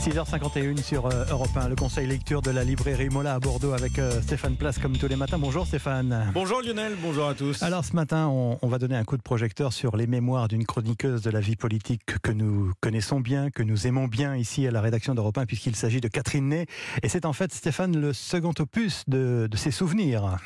6h51 sur euh, Europe 1, le conseil lecture de la librairie Mola à Bordeaux avec euh, Stéphane Place comme tous les matins. Bonjour Stéphane. Bonjour Lionel, bonjour à tous. Alors ce matin, on, on va donner un coup de projecteur sur les mémoires d'une chroniqueuse de la vie politique que nous connaissons bien, que nous aimons bien ici à la rédaction d'Europe 1 puisqu'il s'agit de Catherine Ney. Et c'est en fait Stéphane le second opus de, de ses souvenirs.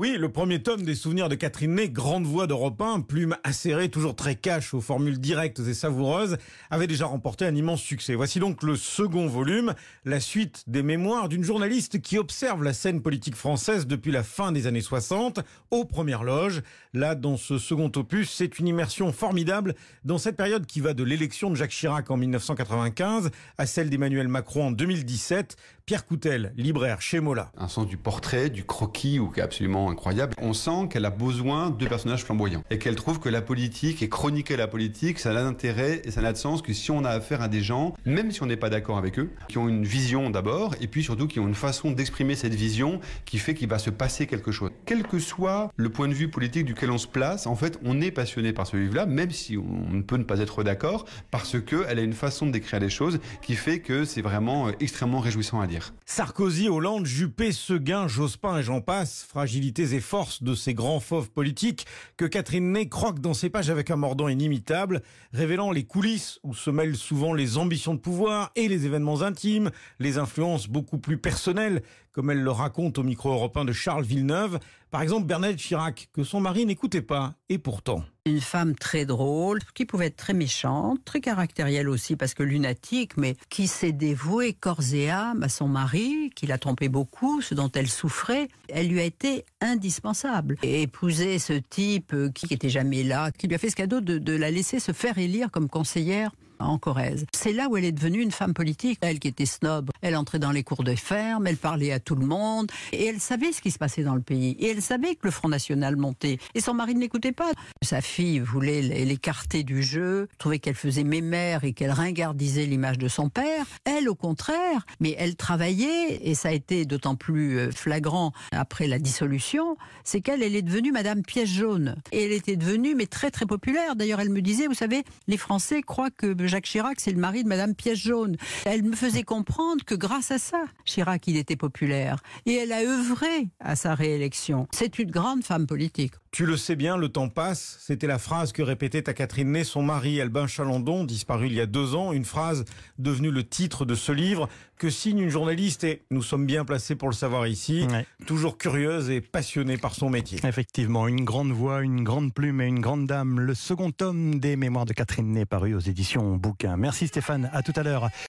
Oui, le premier tome des souvenirs de Catherine Ney, grande voix d'Europe 1, plume acérée, toujours très cash aux formules directes et savoureuses, avait déjà remporté un immense succès. Voici donc le second volume, la suite des mémoires d'une journaliste qui observe la scène politique française depuis la fin des années 60, aux premières loges. Là, dans ce second opus, c'est une immersion formidable dans cette période qui va de l'élection de Jacques Chirac en 1995 à celle d'Emmanuel Macron en 2017. Pierre Coutel, libraire chez Mola. Un sens du portrait, du croquis, ou est incroyable. On sent qu'elle a besoin de personnages flamboyants et qu'elle trouve que la politique et chroniquer la politique, ça n'a d'intérêt et ça n'a de sens que si on a affaire à des gens, même si on n'est pas d'accord avec eux, qui ont une vision d'abord et puis surtout qui ont une façon d'exprimer cette vision qui fait qu'il va se passer quelque chose. Quel que soit le point de vue politique duquel on se place, en fait, on est passionné par ce livre-là, même si on ne peut ne pas être d'accord, parce que elle a une façon de décrire les choses qui fait que c'est vraiment euh, extrêmement réjouissant à lire. Sarkozy, Hollande, Juppé, Seguin, Jospin et j'en passe, et forces de ces grands fauves politiques que Catherine Ney croque dans ses pages avec un mordant inimitable, révélant les coulisses où se mêlent souvent les ambitions de pouvoir et les événements intimes, les influences beaucoup plus personnelles, comme elle le raconte au micro européen de Charles Villeneuve, par exemple Bernadette Chirac, que son mari n'écoutait pas, et pourtant une femme très drôle, qui pouvait être très méchante, très caractérielle aussi parce que lunatique, mais qui s'est dévouée corps et âme à son mari, qui l'a trompé beaucoup, ce dont elle souffrait. Elle lui a été indispensable. Et épouser ce type qui n'était jamais là, qui lui a fait ce cadeau de, de la laisser se faire élire comme conseillère en Corrèze. C'est là où elle est devenue une femme politique. Elle qui était snob, elle entrait dans les cours de ferme, elle parlait à tout le monde, et elle savait ce qui se passait dans le pays. Et elle savait que le Front National montait. Et son mari ne l'écoutait pas. Sa fille voulait l'écarter du jeu, trouvait qu'elle faisait mémère et qu'elle ringardisait l'image de son père. Elle, au contraire, mais elle travaillait, et ça a été d'autant plus euh, flagrant après la dissolution, c'est qu'elle, elle est devenue Madame Pièce Jaune. Et elle était devenue, mais très très populaire. D'ailleurs, elle me disait, vous savez, les Français croient que Jacques Chirac, c'est le mari de Madame Pièce Jaune. Elle me faisait comprendre que grâce à ça, Chirac, il était populaire. Et elle a œuvré à sa réélection. C'est une grande femme politique. Tu le sais bien, le temps passe. C'était la phrase que répétait à Catherine Ney son mari Albin Chalandon, disparu il y a deux ans. Une phrase devenue le titre de ce livre que signe une journaliste et nous sommes bien placés pour le savoir ici, Ouais. toujours curieuse et passionnée par son métier. Effectivement, une grande voix, une grande plume et une grande dame. Le second tome des mémoires de Catherine Ney paru aux éditions Merci Stéphane, à tout à l'heure.